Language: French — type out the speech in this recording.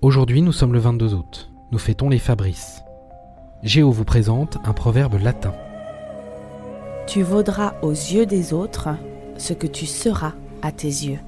Aujourd'hui, nous sommes le 22 août. Nous fêtons les Fabrices. Géo vous présente un proverbe latin. Tu vaudras aux yeux des autres ce que tu seras à tes yeux.